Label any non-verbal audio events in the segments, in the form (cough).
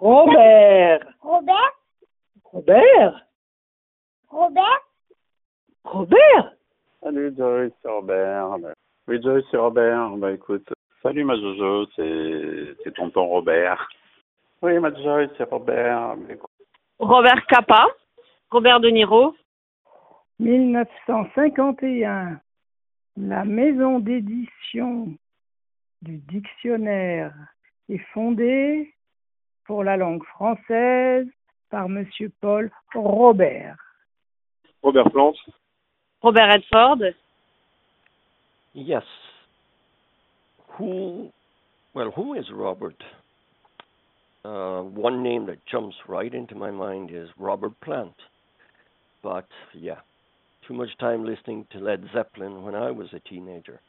Robert. Robert? Robert? Robert? Robert? Salut Joyce, c'est Robert. Oui Joyce, c'est Robert. Bah écoute, salut ma Jojo, c'est c'est tonton Robert. Oui ma Joyce, c'est Robert. Bah, écoute, Robert Capa, Robert De Niro, 1951. La maison d'édition du dictionnaire est fondée pour la langue française par Monsieur Paul Robert. Robert Plante. Robert Redford, Yes. Who, well, who is Robert? Uh, one name that jumps right into my mind is Robert Plant. But yeah, too much time listening to Led Zeppelin when I was a teenager.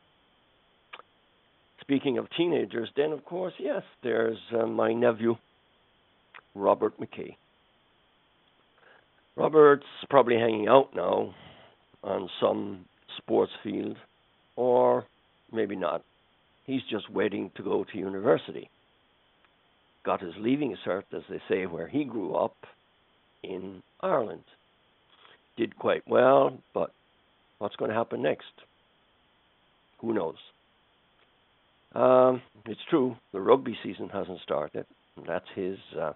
Speaking of teenagers, then of course, yes, there's uh, my nephew, Robert McKay. Robert's probably hanging out now on some sports field, or maybe not. He's just waiting to go to university. Got his leaving cert, as they say, where he grew up in Ireland. Did quite well, but what's going to happen next? Who knows? Um, it's true, the rugby season hasn't started. That's his uh,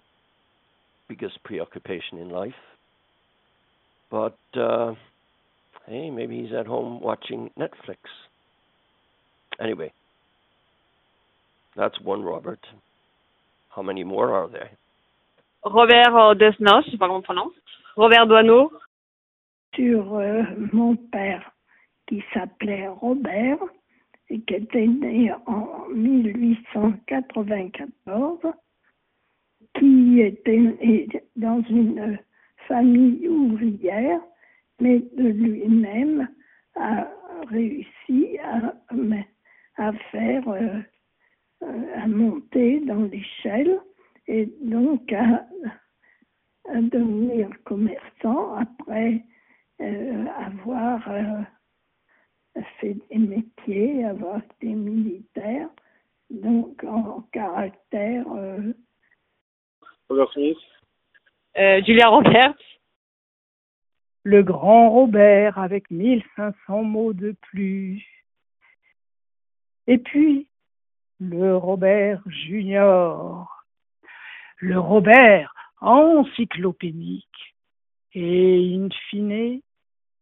biggest preoccupation in life. But uh, hey, maybe he's at home watching Netflix. Anyway, that's one Robert. How many more are there? Robert euh, Desnos, je sais pas comment on prononce, Robert Doineau, sur euh, mon père qui s'appelait Robert et qui était né en 1894, qui était dans une famille ouvrière, mais de lui-même a réussi à, faire, euh, euh, à monter dans l'échelle et donc à, devenir commerçant après euh, avoir euh, fait des métiers, avoir été militaire, donc en caractère euh, Robert Smith. euh, Julia Roberts, Le grand Robert avec 1500 mots de plus. Et puis, le Robert Junior. Le Robert encyclopédique. Et in fine,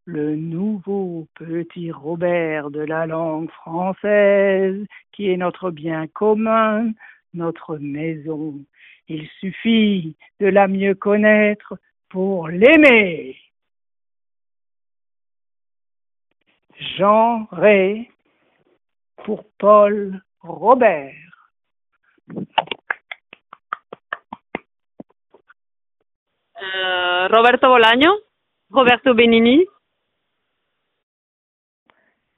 le nouveau petit Robert de la langue française, qui est notre bien commun, notre maison. Il suffit de la mieux connaître pour l'aimer. Jean Ré pour Paul Robert. euh, Roberto Bolaño, Roberto Benini,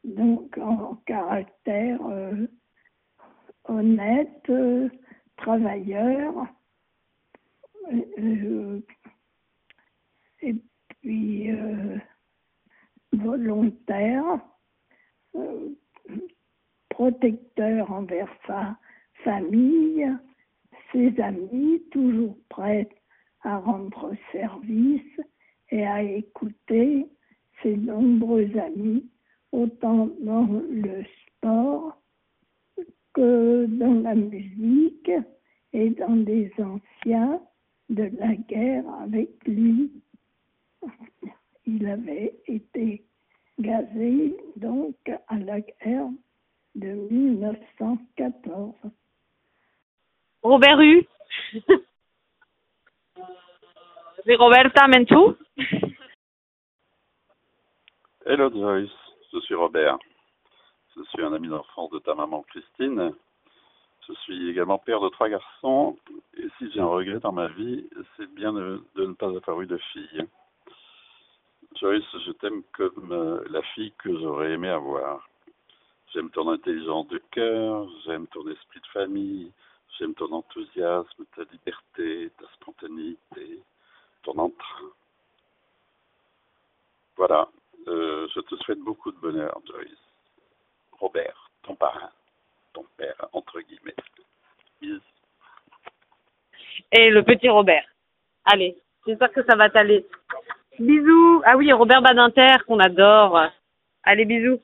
donc en caractère euh, honnête, euh, travailleur, et puis euh, volontaire, euh, protecteur envers sa famille, ses amis, toujours prêt à rendre service et à écouter ses nombreux amis, autant dans le sport que dans la musique et dans des anciens de la guerre avec lui. Il avait été gazé donc à la guerre de 1914. Robert Hue, (laughs) c'est Roberta Menchú, Hello Joyce, je suis Robert. Je suis un ami d'enfance de ta maman Christine. Je suis également père de trois garçons. Et si j'ai un regret dans ma vie, c'est bien de, ne pas avoir eu de fille. Joyce, je t'aime comme euh, la fille que j'aurais aimé avoir. J'aime ton intelligence de cœur, j'aime ton esprit de famille, j'aime ton enthousiasme, ta liberté, ta spontanéité, ton entrain. Voilà, euh, je te souhaite beaucoup de bonheur, Joyce. Robert, ton parrain, ton père, entre guillemets. Bisous. et le petit Robert. Allez, j'espère que ça va t'aller. Bisous. Ah oui, Robert Badinter qu'on adore. Allez, bisous.